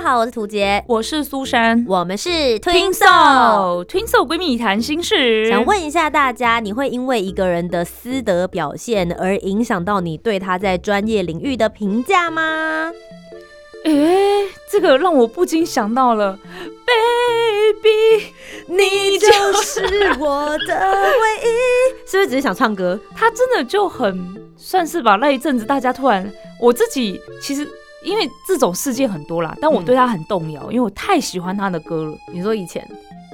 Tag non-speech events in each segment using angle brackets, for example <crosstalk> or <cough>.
家好，我是涂杰，我是苏珊，我们是 Twin Soul Twin Soul 闺蜜谈心事。想问一下大家，你会因为一个人的私德表现而影响到你对他在专业领域的评价吗？哎，这个让我不禁想到了，Baby，你就是我的唯一。<laughs> 是不是只是想唱歌？他真的就很算是吧。那一阵子大家突然，我自己其实。因为这种事件很多啦，但我对他很动摇，因为我太喜欢他的歌了。你说以前，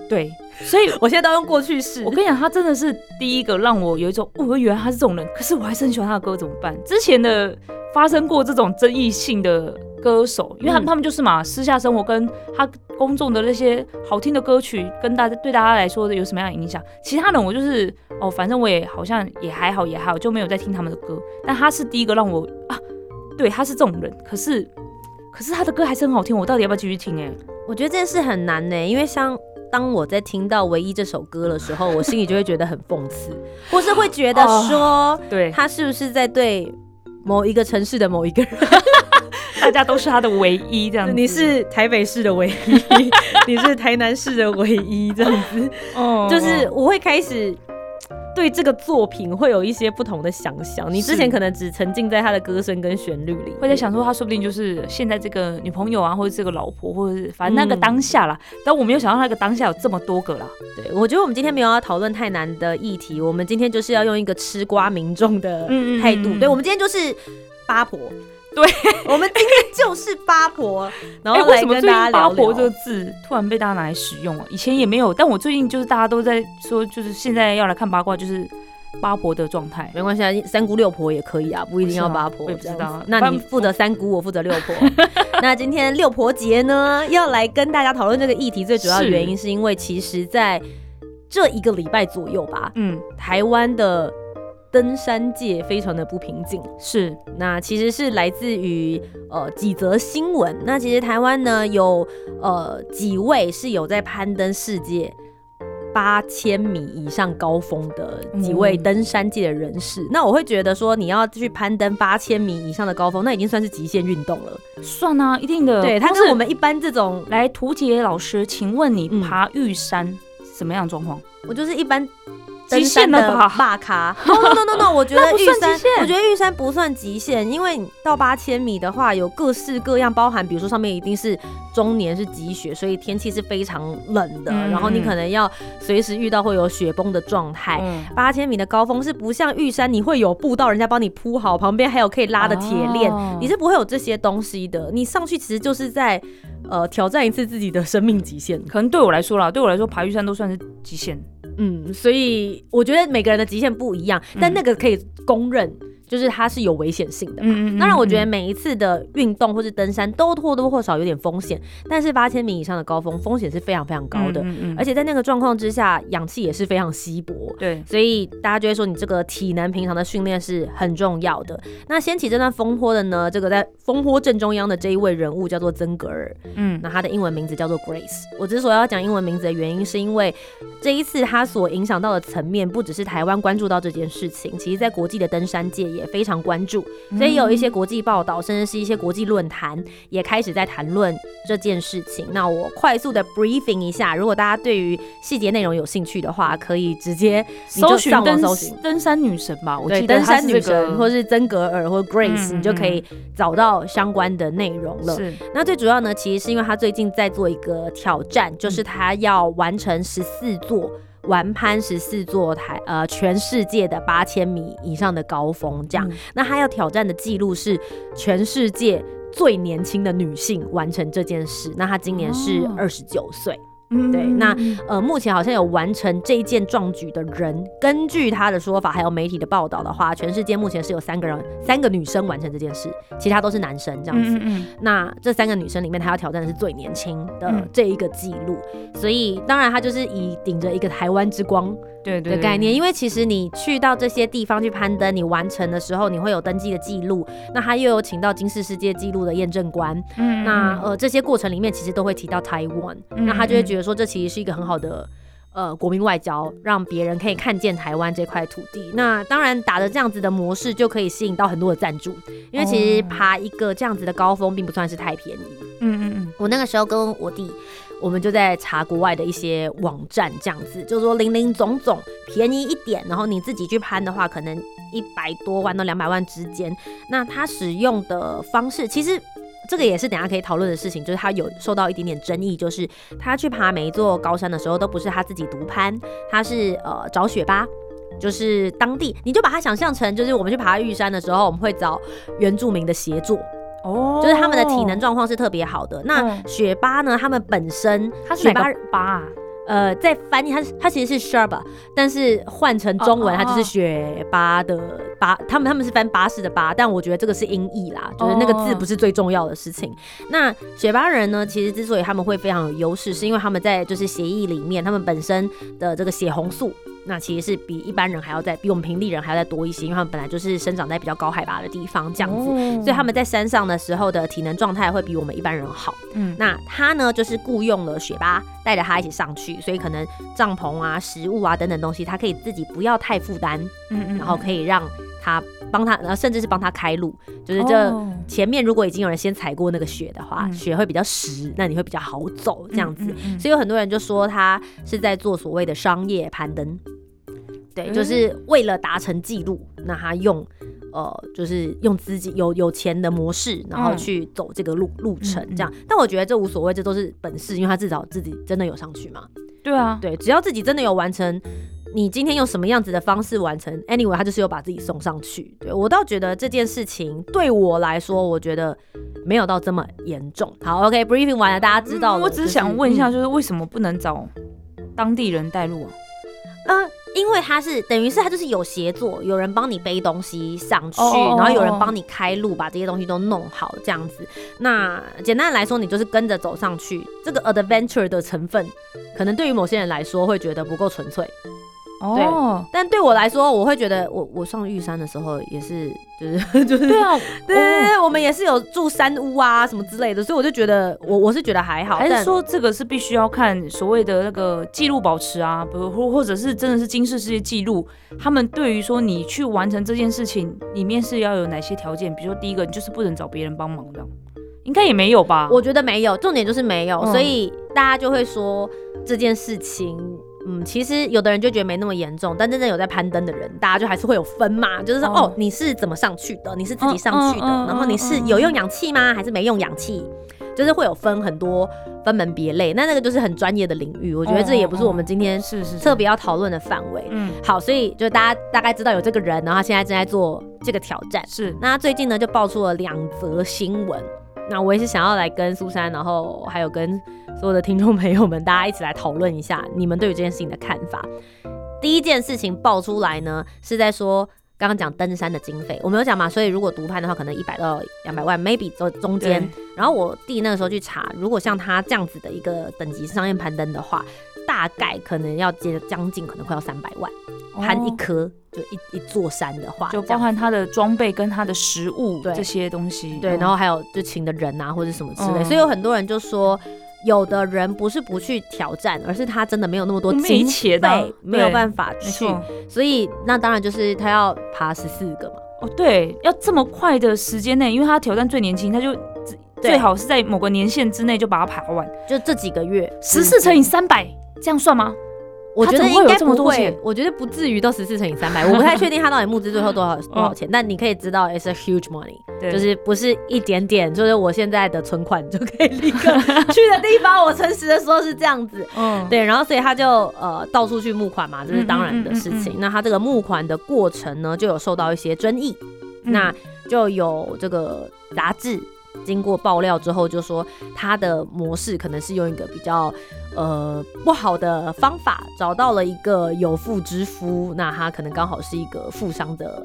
对，所以我现在都用过去式。我跟你讲，他真的是第一个让我有一种，哦，原来他是这种人，可是我还是很喜欢他的歌，怎么办？之前的发生过这种争议性的歌手，因为他们他们就是嘛，私下生活跟他公众的那些好听的歌曲，跟大家对大家来说有什么样的影响？其他人我就是哦，反正我也好像也还好也还好，就没有在听他们的歌。但他是第一个让我啊。对，他是这种人，可是，可是他的歌还是很好听，我到底要不要继续听？哎，我觉得这件事很难呢，因为像当我在听到《唯一》这首歌的时候，我心里就会觉得很讽刺，或是会觉得说，对他是不是在对某一个城市的某一个人，<laughs> 大家都是他的唯一这样子，你是台北市的唯一，<laughs> 你是台南市的唯一这样子，哦，就是我会开始。对这个作品会有一些不同的想象。你之前可能只沉浸在他的歌声跟旋律里，会在想说他说不定就是现在这个女朋友啊，或者这个老婆，或者是反正那个当下啦。但我没有想到那个当下有这么多个啦。对，我觉得我们今天没有要讨论太难的议题，我们今天就是要用一个吃瓜民众的态度。对，我们今天就是八婆。对，<laughs> 我们今天就是八婆，<laughs> 然后来跟大家聊八婆这个字突然被大家拿来使用啊，以前也没有，但我最近就是大家都在说，就是现在要来看八卦，就是八婆的状态。没关系啊，三姑六婆也可以啊，不一定要八婆。我也不知道，那你负责三姑，我负责六婆。<laughs> 那今天六婆节呢，要来跟大家讨论这个议题，最主要的原因是因为其实在这一个礼拜左右吧，嗯，台湾的。登山界非常的不平静，是那其实是来自于呃几则新闻。那其实台湾呢有呃几位是有在攀登世界八千米以上高峰的几位登山界的人士。那我会觉得说你要去攀登八千米以上的高峰，那已经算是极限运动了。算啊，一定的。对，他跟我们一般这种来图杰老师，请问你爬玉山什么样的状况？我就是一般。极限的大咖，no no no no，我觉得玉山，我觉得玉山不算极限，因为到八千米的话，有各式各样，包含比如说上面一定是终年是积雪，所以天气是非常冷的，然后你可能要随时遇到会有雪崩的状态。八千米的高峰是不像玉山，你会有步道，人家帮你铺好，旁边还有可以拉的铁链，你是不会有这些东西的。你上去其实就是在呃挑战一次自己的生命极限。可能对我来说啦，对我来说爬玉山都算是极限。嗯，所以我觉得每个人的极限不一样，但那个可以公认。就是它是有危险性的，嗯当然我觉得每一次的运动或是登山都或多或少有点风险，但是八千米以上的高峰风险是非常非常高的，而且在那个状况之下，氧气也是非常稀薄，对，所以大家就会说你这个体能平常的训练是很重要的。那掀起这段风波的呢，这个在风波正中央的这一位人物叫做曾格尔，嗯，那他的英文名字叫做 Grace。我之所以要讲英文名字的原因，是因为这一次他所影响到的层面，不只是台湾关注到这件事情，其实在国际的登山界。也非常关注，所以有一些国际报道，甚至是一些国际论坛也开始在谈论这件事情。那我快速的 briefing 一下，如果大家对于细节内容有兴趣的话，可以直接搜寻登登山女神吧。我记得登山女神，或是曾格尔或 Grace，你就可以找到相关的内容了。是。那最主要呢，其实是因为他最近在做一个挑战，就是他要完成十四座。玩攀十四座台，呃，全世界的八千米以上的高峰，这样。那他要挑战的记录是全世界最年轻的女性完成这件事。那她今年是二十九岁。对，那呃，目前好像有完成这一件壮举的人，根据他的说法，还有媒体的报道的话，全世界目前是有三个人，三个女生完成这件事，其他都是男生这样子。那这三个女生里面，她要挑战的是最年轻的这一个记录，所以当然她就是以顶着一个台湾之光对对的概念，因为其实你去到这些地方去攀登，你完成的时候，你会有登记的记录，那他又有请到金氏世界纪录的验证官，嗯，那呃这些过程里面其实都会提到台湾，那他就会觉得。说这其实是一个很好的呃国民外交，让别人可以看见台湾这块土地。那当然打着这样子的模式，就可以吸引到很多的赞助。因为其实爬一个这样子的高峰，并不算是太便宜。嗯嗯嗯。我那个时候跟我弟，我们就在查国外的一些网站，这样子就是说零零总总便宜一点，然后你自己去攀的话，可能一百多万到两百万之间。那他使用的方式，其实。这个也是等下可以讨论的事情，就是他有受到一点点争议，就是他去爬每一座高山的时候，都不是他自己独攀，他是呃找雪巴，就是当地，你就把它想象成，就是我们去爬玉山的时候，我们会找原住民的协作，哦，就是他们的体能状况是特别好的。那雪巴呢，他们本身他是雪巴巴。呃，在翻译它，它其实是 sharba，但是换成中文，它就是雪巴的巴。他们他们是翻巴士的巴，但我觉得这个是音译啦，就是那个字不是最重要的事情。那雪巴人呢，其实之所以他们会非常有优势，是因为他们在就是协议里面，他们本身的这个血红素。那其实是比一般人还要再比我们平地人还要再多一些，因为他们本来就是生长在比较高海拔的地方，这样子，所以他们在山上的时候的体能状态会比我们一般人好。嗯，那他呢就是雇佣了雪巴带着他一起上去，所以可能帐篷啊、食物啊等等东西，他可以自己不要太负担，嗯嗯，然后可以让他帮他，然后甚至是帮他开路，就是这前面如果已经有人先踩过那个雪的话，雪会比较实，那你会比较好走这样子。所以有很多人就说他是在做所谓的商业攀登。对，就是为了达成记录，那他用，呃，就是用自己有有钱的模式，然后去走这个路路程，这样。但我觉得这无所谓，这都是本事，因为他至少自己真的有上去嘛。对啊，对，只要自己真的有完成，你今天用什么样子的方式完成，anyway，他就是有把自己送上去。对我倒觉得这件事情对我来说，我觉得没有到这么严重。好，OK，briefing 完了，大家知道。我只是想问一下，就是为什么不能找当地人带路啊？嗯。因为他是等于是他就是有协作，有人帮你背东西上去，然后有人帮你开路，把这些东西都弄好这样子。那简单来说，你就是跟着走上去。这个 adventure 的成分，可能对于某些人来说会觉得不够纯粹。哦，但对我来说，我会觉得我我上玉山的时候也是，就是 <laughs> 就是对啊，对对对，我们也是有住山屋啊什么之类的，所以我就觉得我我是觉得还好。还是说这个是必须要看所谓的那个记录保持啊，不或或者是真的是金世世界记录，他们对于说你去完成这件事情里面是要有哪些条件？比如说第一个，你就是不能找别人帮忙这样，应该也没有吧？我觉得没有，重点就是没有，所以大家就会说这件事情。嗯，其实有的人就觉得没那么严重，但真正有在攀登的人，大家就还是会有分嘛，就是说，哦，你是怎么上去的？你是自己上去的，然后你是有用氧气吗？还是没用氧气？就是会有分很多分门别类，那那个就是很专业的领域，我觉得这也不是我们今天是是特别要讨论的范围。嗯，好，所以就大家大概知道有这个人，然后现在正在做这个挑战。是，那最近呢就爆出了两则新闻。那我也是想要来跟苏珊，然后还有跟所有的听众朋友们，大家一起来讨论一下你们对于这件事情的看法。第一件事情爆出来呢，是在说刚刚讲登山的经费，我没有讲嘛，所以如果独攀的话，可能一百到两百万，maybe 中中间。然后我弟那个时候去查，如果像他这样子的一个等级商业攀登的话，大概可能要接将近，可能快要三百万。攀一颗就一一座山的话，就包含他的装备跟他的食物这些东西，对，然后还有就请的人啊或者什么之类，所以有很多人就说，有的人不是不去挑战，而是他真的没有那么多经费，没有办法去，所以那当然就是他要爬十四个嘛。哦，对，要这么快的时间内，因为他挑战最年轻，他就最好是在某个年限之内就把它爬完，就这几个月，十四乘以三百，这样算吗？我觉得应该不会，我觉得不至于到十四乘以三百，我不太确定他到底募资最后多少 <laughs> 多少钱，但你可以知道，it's a huge money，就是不是一点点，就是我现在的存款就可以立刻去的地方。我诚实的说，是这样子，嗯，<laughs> 对，然后所以他就呃到处去募款嘛，这是当然的事情。那他这个募款的过程呢，就有受到一些争议，那就有这个杂志。经过爆料之后，就说他的模式可能是用一个比较呃不好的方法找到了一个有妇之夫，那他可能刚好是一个富商的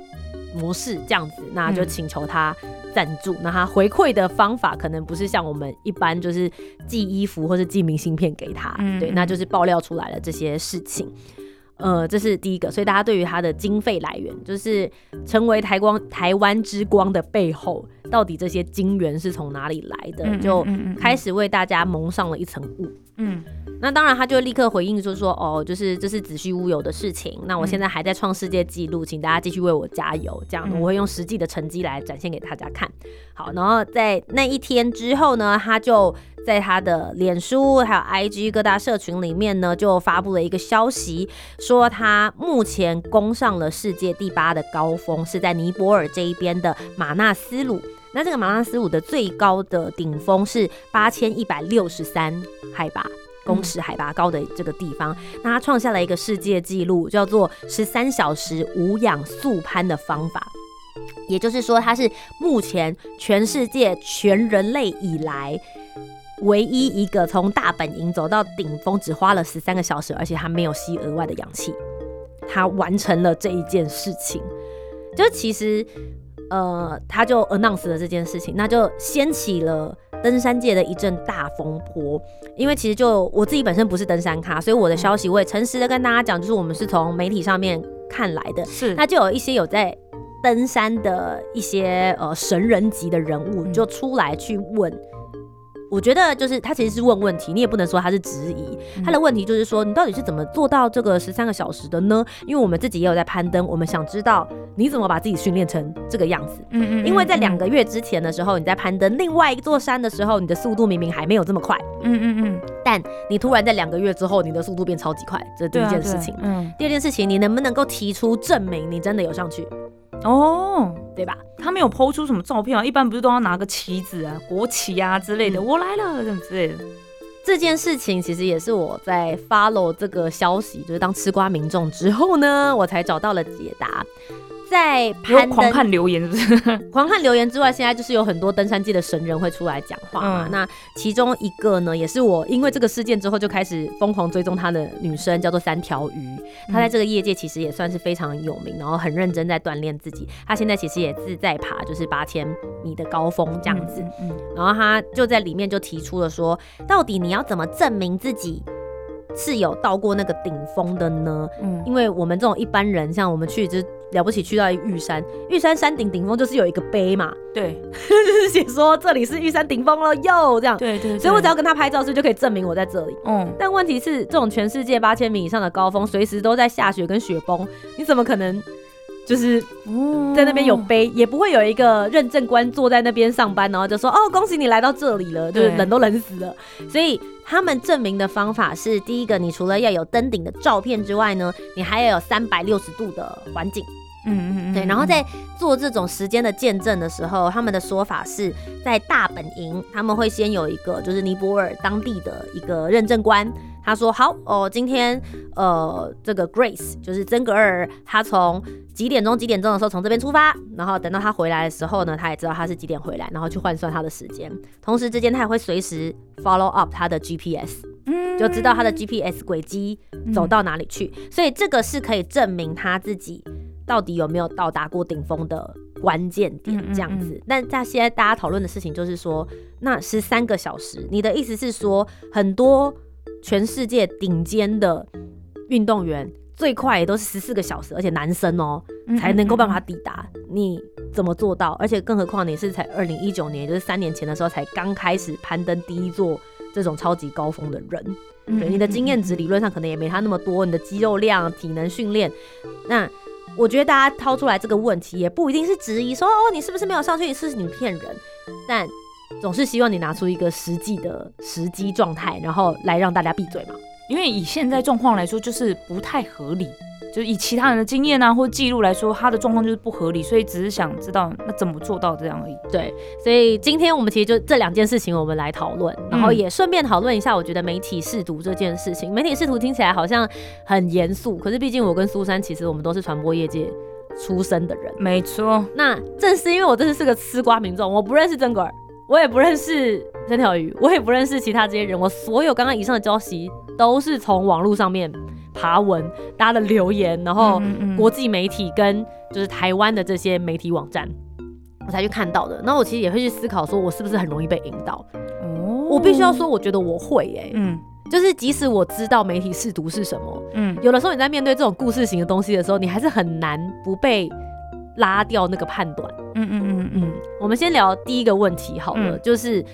模式这样子，那就请求他赞助。那他回馈的方法可能不是像我们一般就是寄衣服或是寄明信片给他，对，那就是爆料出来了这些事情。呃，这是第一个，所以大家对于他的经费来源，就是成为台光台湾之光的背后，到底这些金源是从哪里来的，就开始为大家蒙上了一层雾。嗯，那当然他就立刻回应，说说，哦，就是这是子虚乌有的事情。那我现在还在创世界纪录，请大家继续为我加油。这样，我会用实际的成绩来展现给大家看。好，然后在那一天之后呢，他就。在他的脸书还有 IG 各大社群里面呢，就发布了一个消息，说他目前攻上了世界第八的高峰，是在尼泊尔这一边的马纳斯鲁。那这个马拉斯五的最高的顶峰是八千一百六十三海拔公尺海拔高的这个地方，那他创下了一个世界纪录，叫做十三小时无氧速攀的方法。也就是说，他是目前全世界全人类以来。唯一一个从大本营走到顶峰只花了十三个小时，而且他没有吸额外的氧气，他完成了这一件事情。就其实，呃，他就 announce 了这件事情，那就掀起了登山界的一阵大风波。因为其实就我自己本身不是登山咖，所以我的消息我也诚实的跟大家讲，就是我们是从媒体上面看来的。是，那就有一些有在登山的一些呃神人级的人物就出来去问。我觉得就是他其实是问问题，你也不能说他是质疑。他的问题就是说，你到底是怎么做到这个十三个小时的呢？因为我们自己也有在攀登，我们想知道你怎么把自己训练成这个样子。嗯嗯。因为在两个月之前的时候，你在攀登另外一座山的时候，你的速度明明还没有这么快。嗯嗯嗯。但你突然在两个月之后，你的速度变超级快，这是第一件事情。嗯。第二件事情，你能不能够提出证明你真的有上去？哦，对吧？他没有抛出什么照片啊，一般不是都要拿个旗子啊、国旗啊之类的，我来了这么之类的。这件事情其实也是我在 follow 这个消息，就是当吃瓜民众之后呢，我才找到了解答。在狂看留言，是不是？<laughs> 狂看留言之外，现在就是有很多登山界的神人会出来讲话嘛。那其中一个呢，也是我因为这个事件之后就开始疯狂追踪他的女生，叫做三条鱼。她在这个业界其实也算是非常有名，然后很认真在锻炼自己。她现在其实也自在爬，就是八千米的高峰这样子。嗯，然后她就在里面就提出了说，到底你要怎么证明自己？是有到过那个顶峰的呢，嗯，因为我们这种一般人，像我们去就了不起，去到玉山，玉山山顶顶峰就是有一个碑嘛，对，<laughs> 就是写说这里是玉山顶峰了哟，这样，对对，所以我只要跟他拍照，是就可以证明我在这里，嗯，但问题是这种全世界八千米以上的高峰，随时都在下雪跟雪崩，你怎么可能？就是在那边有碑，也不会有一个认证官坐在那边上班，然后就说：“哦，恭喜你来到这里了。”就是冷都冷死了。所以他们证明的方法是：第一个，你除了要有登顶的照片之外呢，你还要有三百六十度的环境。嗯嗯嗯。对，然后在做这种时间的见证的时候，他们的说法是在大本营，他们会先有一个就是尼泊尔当地的一个认证官。他说：“好哦，今天呃，这个 Grace 就是曾格尔，他从几点钟几点钟的时候从这边出发，然后等到他回来的时候呢，他也知道他是几点回来，然后去换算他的时间。同时之间，他也会随时 follow up 他的 GPS，嗯，就知道他的 GPS 轨迹走到哪里去。所以这个是可以证明他自己到底有没有到达过顶峰的关键点，这样子。但在现在大家讨论的事情就是说，那十三个小时，你的意思是说很多？”全世界顶尖的运动员最快也都是十四个小时，而且男生哦才能够办法抵达。你怎么做到？而且更何况你是才二零一九年，就是三年前的时候才刚开始攀登第一座这种超级高峰的人，对你的经验值理论上可能也没他那么多，你的肌肉量、体能训练。那我觉得大家掏出来这个问题，也不一定是质疑说哦你是不是没有上去，是你骗人，但。总是希望你拿出一个实际的时机状态，然后来让大家闭嘴嘛。因为以现在状况来说，就是不太合理。就以其他人的经验啊，或记录来说，他的状况就是不合理，所以只是想知道那怎么做到这样而已。对，所以今天我们其实就这两件事情，我们来讨论，然后也顺便讨论一下，我觉得媒体试读这件事情。媒体试读听起来好像很严肃，可是毕竟我跟苏珊其实我们都是传播业界出身的人。没错。那正是因为我真的是个吃瓜民众，我不认识曾格尔。我也不认识三条鱼，我也不认识其他这些人。我所有刚刚以上的消息都是从网络上面爬文、大家的留言，然后国际媒体跟就是台湾的这些媒体网站，我才去看到的。那我其实也会去思考，说我是不是很容易被引导？哦，我必须要说，我觉得我会哎，嗯，就是即使我知道媒体试读是什么，嗯，有的时候你在面对这种故事型的东西的时候，你还是很难不被。拉掉那个判断。我们先聊第一个问题好了，就是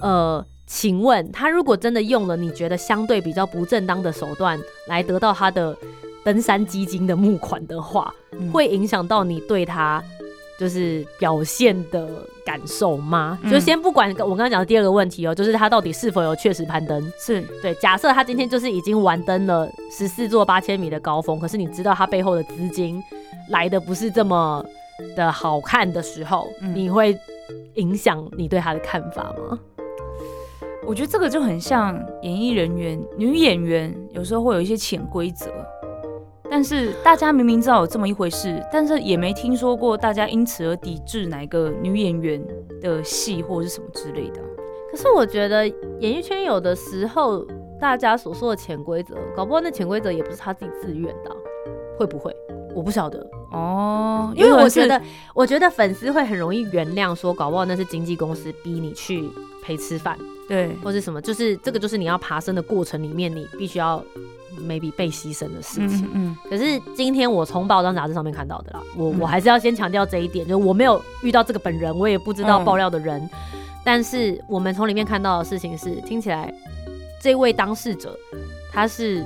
呃，请问他如果真的用了你觉得相对比较不正当的手段来得到他的登山基金的募款的话，会影响到你对他就是表现的感受吗？就先不管我刚刚讲的第二个问题哦，就是他到底是否有确实攀登？是对。假设他今天就是已经完登了十四座八千米的高峰，可是你知道他背后的资金。来的不是这么的好看的时候，你会影响你对他的看法吗？我觉得这个就很像演艺人员，女演员有时候会有一些潜规则，但是大家明明知道有这么一回事，但是也没听说过大家因此而抵制哪个女演员的戏或者是什么之类的。可是我觉得演艺圈有的时候大家所说的潜规则，搞不好那潜规则也不是他自己自愿的，会不会？我不晓得。哦，因为我觉得，我觉得粉丝会很容易原谅，说搞不好那是经纪公司逼你去陪吃饭，对，或是什么，就是这个就是你要爬升的过程里面，你必须要 maybe 被牺牲的事情。嗯，可是今天我从报章杂志上面看到的啦，我我还是要先强调这一点，就是我没有遇到这个本人，我也不知道爆料的人，但是我们从里面看到的事情是，听起来这位当事者他是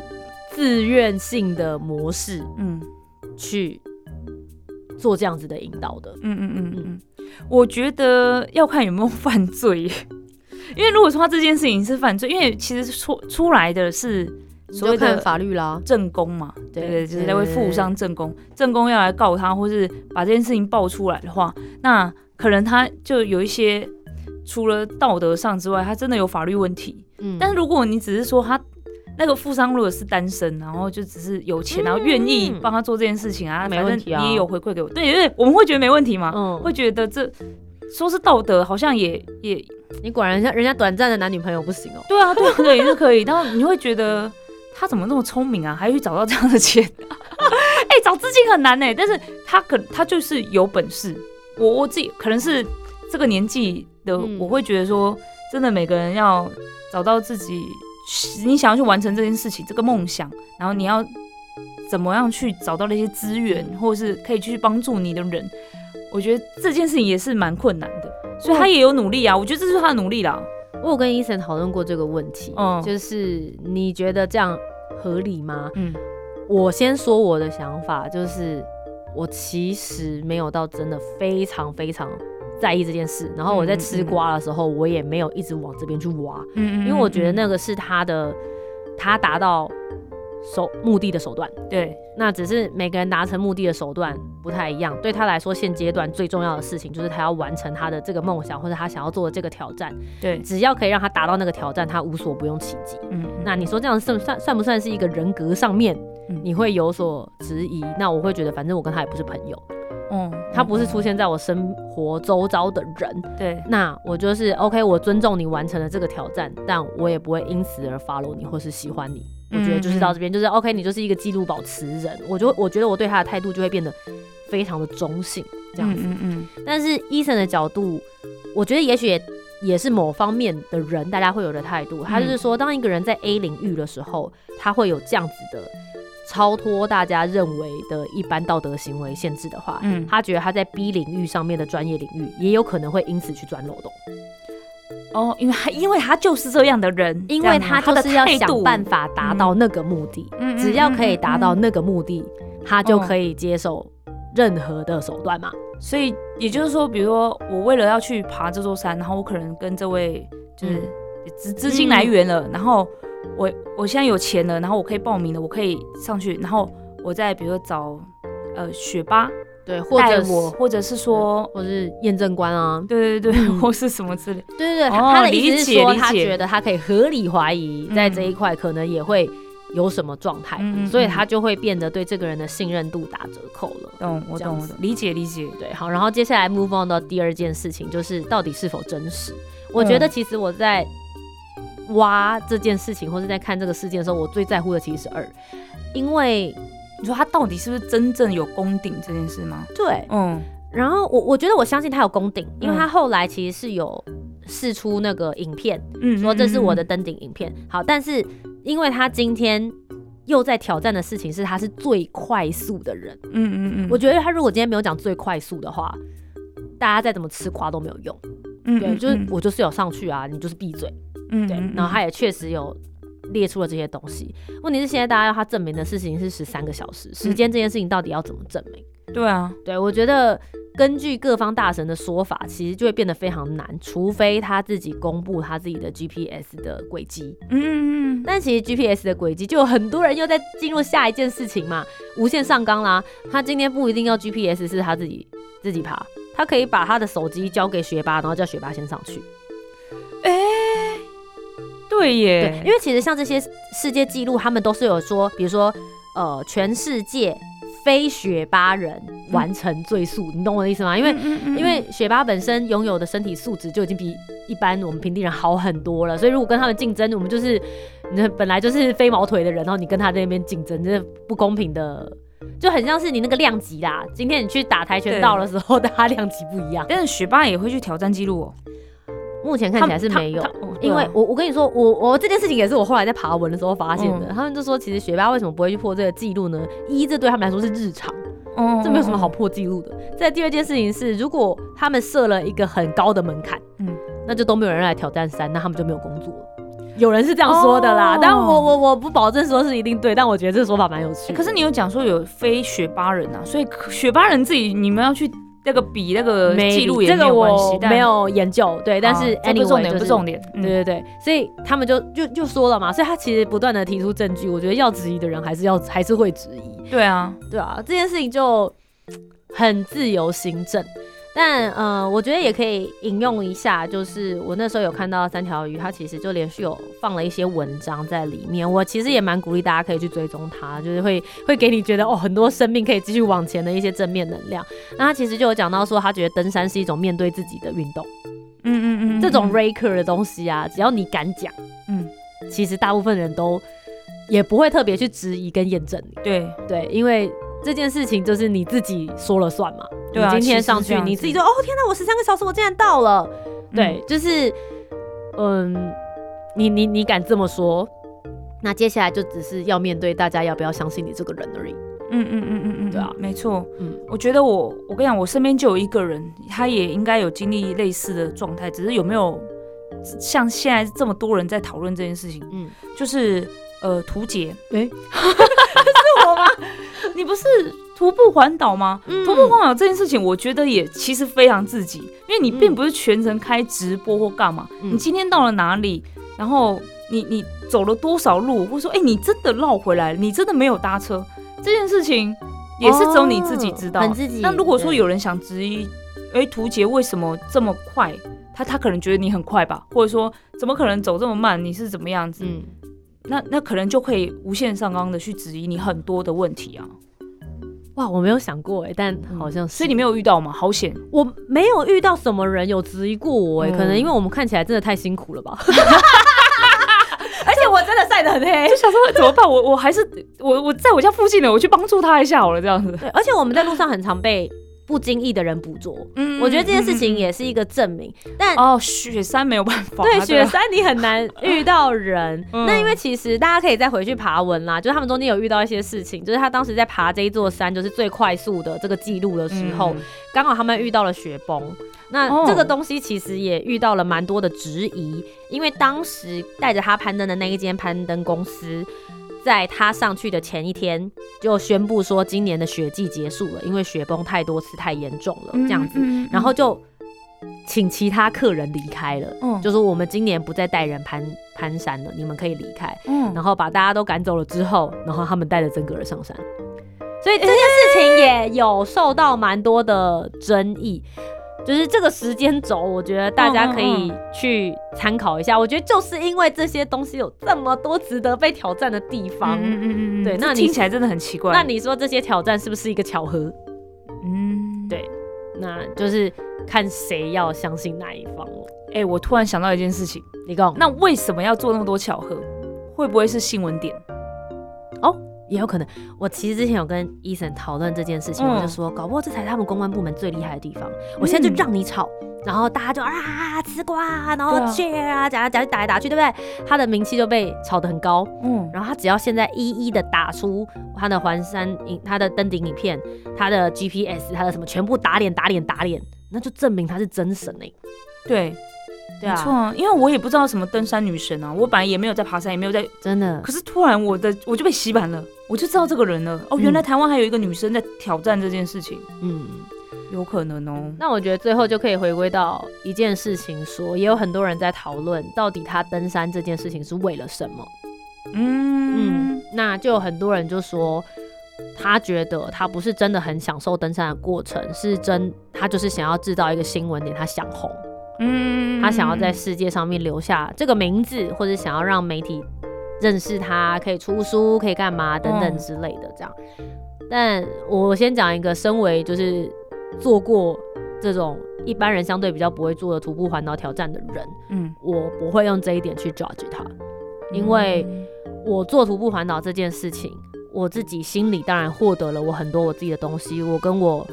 自愿性的模式，嗯。去做这样子的引导的，嗯嗯嗯嗯。嗯，我觉得要看有没有犯罪，<laughs> 因为如果说他这件事情是犯罪，因为其实出出来的是所谓的法律啦，正宫嘛，对对，就是在为富商正宫，正宫要来告他，或是把这件事情爆出来的话，那可能他就有一些除了道德上之外，他真的有法律问题。嗯，但是如果你只是说他。那个富商如果是单身，然后就只是有钱，然后愿意帮他做这件事情啊，没问题啊，你也有回馈给我，对，因为我们会觉得没问题嘛，嗯，会觉得这说是道德，好像也也，你果然人家人家短暂的男女朋友不行哦，对啊，对对也是可以，然后你会觉得他怎么那么聪明啊，还去找到这样的钱，<laughs> 哎，找资金很难呢，但是他可他就是有本事，我我自己可能是这个年纪的，我会觉得说，真的每个人要找到自己。你想要去完成这件事情，这个梦想，然后你要怎么样去找到那些资源，或者是可以去帮助你的人？我觉得这件事情也是蛮困难的，所以他也有努力啊。我觉得这是他的努力啦。我有跟医生讨论过这个问题，嗯，就是你觉得这样合理吗？嗯，我先说我的想法，就是我其实没有到真的非常非常。在意这件事，然后我在吃瓜的时候，我也没有一直往这边去挖，嗯嗯，因为我觉得那个是他的，他达到手目的的手段，对，那只是每个人达成目的的手段不太一样。对他来说，现阶段最重要的事情就是他要完成他的这个梦想，或者他想要做的这个挑战，对，只要可以让他达到那个挑战，他无所不用其极。嗯，那你说这样算算算不算是一个人格上面你会有所质疑？那我会觉得，反正我跟他也不是朋友。嗯，他不是出现在我生活周遭的人，对，那我就是 OK，我尊重你完成了这个挑战，但我也不会因此而 follow 你或是喜欢你。我觉得就是到这边，就是 OK，你就是一个记录保持人，我就我觉得我对他的态度就会变得非常的中性这样子。嗯嗯。但是医生的角度，我觉得也许也也是某方面的人大家会有的态度，他就是说，当一个人在 A 领域的时候，他会有这样子的。超脱大家认为的一般道德行为限制的话，嗯，他觉得他在 B 领域上面的专业领域也有可能会因此去钻漏洞。哦，因为他因为他就是这样的人，因为他就是要想办法达到那个目的，只要可以达到那个目的，他就可以接受任何的手段嘛。所以也就是说，比如说我为了要去爬这座山，然后我可能跟这位就是资资金来源了，然后。我我现在有钱了，然后我可以报名了，我可以上去，然后我再比如说找呃学霸对，或者我，或者是说，或是验证官啊，对对对，<laughs> 或是什么之类，对对对，他的意思是说，他觉得他可以合理怀疑，在这一块可能也会有什么状态，所以他就会变得对这个人的信任度打折扣了。懂，我懂，理解理解。对，好，然后接下来 move on 到第二件事情，就是到底是否真实。我觉得嗯。其实我在挖这件事情，或是在看这个事件的时候，我最在乎的其实是二，因为你说他到底是不是真正有攻顶这件事吗？对，嗯然后我我觉得我相信他有攻顶，因为嗯他后来其实是有试出那个影片，嗯说这是我的登顶影片。好，但是因为他今天又在挑战的事情是他是最快速的人，嗯嗯嗯，我觉得他如果今天没有讲最快速的话，大家再怎么吃瓜都没有用。嗯对，就是我就是有上去啊，你就是闭嘴。嗯对，然后他也确实有列出了这些东西。问题是现在大家要他证明的事情是十三个小时，时间这件事情到底要怎么证明？对啊，对我觉得根据各方大神的说法，其实就会变得非常难，除非他自己公布他自己的 GPS 的轨迹。嗯嗯嗯，但其实 GPS 的轨迹，就有很多人又在进入下一件事情嘛，无限上纲啦。他今天不一定要 GPS 是他自己自己爬，他可以把他的手机交给学霸，然后叫学霸先上去。哎，对对，耶，因为其实像这些世界纪录，他们都是有说，比如说呃，全世界非雪巴人完成最速，你懂我的意思吗？因为为因为雪巴本身拥有的身体素质就已经比一般我们平地人好很多了，所以如果跟他们竞争，我们就是你本来就是飞毛腿的人，然后你跟他在那边竞争，这是不公平的，就很像是你那个量级啦。今天你去打跆拳道的时候，大家量级不一样。但是学霸也会去挑战记录哦，目前看起来是没有因为我我跟你说，我我这件事情也是我后来在爬文的时候发现的。嗯他们就说，其实学霸为什么不会去破这个记录呢？一，这对他们来说是日常，哦这没有什么好，破记录的。再第二件事情是，如果他们设了一个很高的门槛，嗯那就都没有人来挑战三，那他们就没有工作了。有人是这样说的啦，哦但我我我不保证说是一定对，但我觉得这个说法蛮有趣可是你有讲说有非学霸人啊，所以可雪巴人自己你们要去那个比那个记录也这个没有关系我，但没有研究，对，但是这不 anyway 重点就是不重点，嗯。对对对，所以他们就就就说了嘛，所以他其实不断的提出证据，我觉得要质疑的人还是要还是会质疑，对啊，对啊，这件事情就很自由行政。但呃，我觉得也可以引用一下，就是我那时候有看到三条鱼，它其实就连续有放了一些文章在里面。我其实也蛮鼓励大家可以去追踪它，就是会会给你觉得哦，很多生命可以继续往前的一些正面能量。那他其实就有讲到说，他觉得登山是一种面对自己的运动。嗯嗯嗯，这种嗯 raker 的东西啊，只要你敢讲，嗯其实大部分人都也不会特别去质疑跟验证你。对对，因为这件事情就是你自己说了算嘛。对啊你今天上去，你自己说哦天哪，我十三个小时我竟然到了。对，就是嗯，你你你敢这么说，那接下来就只是要面对大家要不要相信你这个人而已。嗯嗯嗯嗯嗯，对啊。没错，嗯。我觉得我我跟你讲，我身边就有一个人，他也应该有经历类似的状态，只是有没有像现在这么多人在讨论这件事情，嗯，就是呃图杰，诶？<laughs> 是我吗？你不是徒步环岛吗？嗯徒步环岛这件事情，我觉得也其实非常自己，因为你并不是全程开直播或干嘛，嗯你今天到了哪里，然后你你走了多少路，或者说，哎、你真的绕回来了，你真的没有搭车，这件事情也是只有你自己知道。哦自己。那如果说有人想质疑，哎、图杰为什么这么快？他他可能觉得你很快吧，或者说怎么可能走这么慢？你是怎么样子？嗯，那那可能就可以无限上纲的去质疑你很多的问题啊。哇，我没有想过哎，但好像是，所以你没有遇到吗？好险！我没有遇到什么人有质疑过我哎、嗯可能因为我们看起来真的太辛苦了吧。<laughs> 而且我真的晒得很黑就，想说 <laughs> 怎么办？我我还是我我在我家附近的，我去帮助他一下好了，这样子。对，而且我们在路上很常被不经意的人捕捉，嗯我觉得这件事情也是一个证明。但哦，雪山没有办法，对啊雪山你很难遇到人，<laughs> 嗯。那因为其实大家可以再回去爬文啦，就是他们中间有遇到一些事情，就是他当时在爬这一座山，就是最快速的这个记录的时候，嗯。刚好他们遇到了雪崩。那哦。这个东西其实也遇到了蛮多的质疑，因为当时带着他攀登的那一间攀登公司，在他上去的前一天就宣布说，今年的雪季结束了，因为雪崩太多次太严重了，这样子，嗯然后就请其他客人离开了，嗯。就说我们今年不再带人攀攀山了，你们可以离开，嗯。然后把大家都赶走了之后，然后他们带着曾格尔上山，所以这件事情也有受到蛮多的争议。就是这个时间轴，我觉得大家可以去参考一下。我觉得就是因为这些东西有这么多值得被挑战的地方，嗯嗯嗯，对，那听起来真的很奇怪。那你说这些挑战是不是一个巧合？嗯，对，那就是看谁要相信哪一方了。哎，我突然想到一件事情，你讲，那为什么要做那么多巧合？会不会是新闻点？哦。也有可能，我其实之前有跟医生讨论这件事情，我就说，搞不好这才是他们公关部门最厉害的地方。我现在就让你吵，然后大家就啊吃瓜，然后 cheer 啊，讲讲打来打去，对不对？他的名气就被炒得很高。嗯，然后他只要现在一一的打出他的环山影，他的登顶影片，他的 GPS，他的什么全部打脸打脸打脸，那就证明他是真神哎。对。没错啊，因为我也不知道什么登山女神啊，我本来也没有在爬山，也没有在真的。可是突然我的我就被洗版了，我就知道这个人了。哦，原来台湾还有一个女生在挑战这件事情。嗯，有可能哦。那我觉得最后就可以回归到一件事情，说也有很多人在讨论，到底她登山这件事情是为了什么？嗯嗯，那就有很多人就说，他觉得他不是真的很享受登山的过程，是真他就是想要制造一个新闻点，他想红。嗯，他想要在世界上面留下这个名字，或者想要让媒体认识他，可以出书，可以干嘛等等之类的这样。但我先讲一个，身为就是做过这种一般人相对比较不会做的徒步环岛挑战的人，嗯，我不会用这一点去 judge 他，因为我做徒步环岛这件事情，我自己心里当然获得了我很多我自己的东西，我跟我。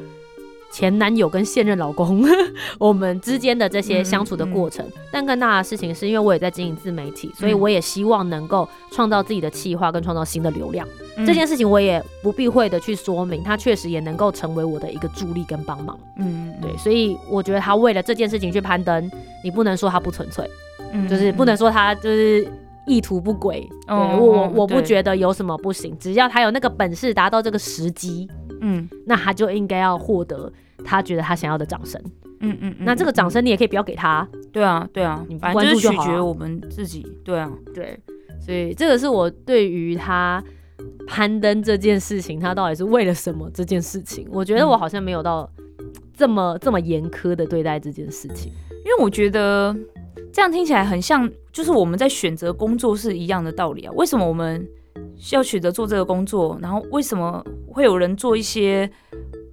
前男友跟现任老公，<laughs> 我们之间的这些相处的过程，但更大的事情是因为我也在经营自媒体，所以我也希望能够创造自己的企划跟创造新的流量。这件事情我也不避讳的去说明，他确实也能够成为我的一个助力跟帮忙。嗯，对，所以我觉得他为了这件事情去攀登，你不能说他不纯粹，就是不能说他就是意图不轨。对我我不觉得有什么不行，只要他有那个本事达到这个时机。嗯，那他就应该要获得他觉得他想要的掌声。嗯嗯，那这个掌声你也可以不要给他。对啊，对啊，你关注就取决我们自己。对啊，对，所以这个是我对于他攀登这件事情，他到底是为了什么这件事情，我觉得我好像没有到这么这么严苛的对待这件事情，因为我觉得这样听起来很像，就是我们在选择工作是一样的道理啊。为什么我们？需要选择做这个工作，然后为什么会有人做一些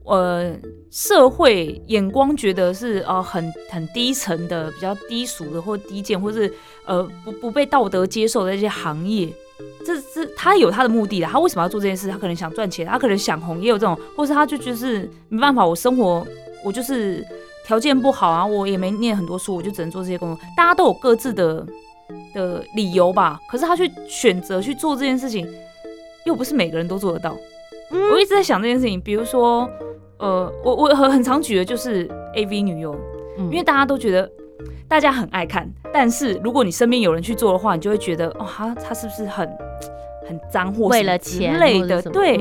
呃社会眼光觉得是呃很很低层的、比较低俗的或低贱，或是呃不不被道德接受的一些行业？这是他有他的目的的。他为什么要做这件事？他可能想赚钱，他可能想红，也有这种，或是他就就是没办法，我生活我就是条件不好啊，我也没念很多书，我就只能做这些工作。大家都有各自的。的理由吧，可是他去选择去做这件事情，又不是每个人都做得到。我一直在想这件事情，比如说，呃，我我很很常举的就是 A V 女优，因为大家都觉得大家很爱看，但是如果你身边有人去做的话，你就会觉得哦，他他是不是很很脏或为了钱类的？对，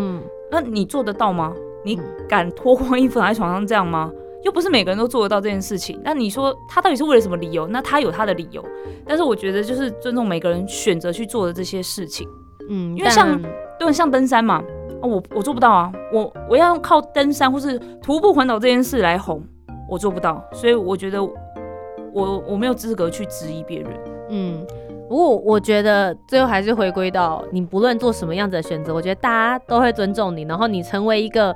那你做得到吗？你敢脱光衣服躺在床上这样吗？又不是每个人都做得到这件事情，那你说他到底是为了什么理由？那他有他的理由，但是我觉得就是尊重每个人选择去做的这些事情。嗯，因为像对像登山嘛，我我做不到啊，我我要靠登山或是徒步环岛这件事来红，我做不到，所以我觉得我我没有资格去质疑别人。嗯，不过我觉得最后还是回归到你不论做什么样子的选择，我觉得大家都会尊重你，然后你成为一个。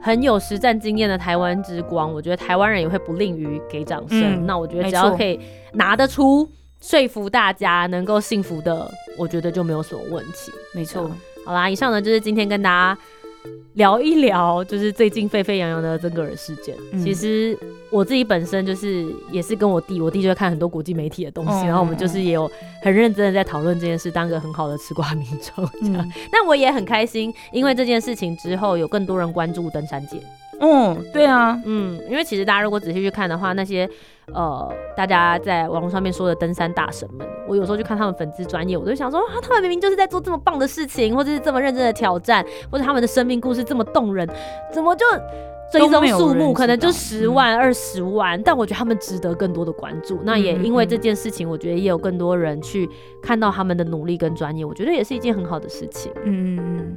很有实战经验的台湾之光，我觉得台湾人也会不吝于给掌声。那我觉得只要可以拿得出说服大家能够幸福的，我觉得就没有什么问题。没错，好啦，以上呢就是今天跟大家。聊一聊，就是最近沸沸扬扬的曾格尔事件。其实我自己本身就是也是跟我弟，我弟就会看很多国际媒体的东西，然后我们就是也有很认真的在讨论这件事，当个很好的吃瓜民众。嗯，那我也很开心，因为这件事情之后有更多人关注登山界。嗯，对啊，嗯，因为其实大家如果仔细去看的话，那些呃，大家在网络上面说的登山大神们，我有时候去看他们粉丝专业，我就想说啊，他们明明就是在做这么棒的事情，或者是这么认真的挑战，或者他们的生命故事这么动人，怎么就追踪数目可能就十万、二十万？但我觉得他们值得更多的关注。那也因为这件事情，我觉得也有更多人去看到他们的努力跟专业，我觉得也是一件很好的事情。嗯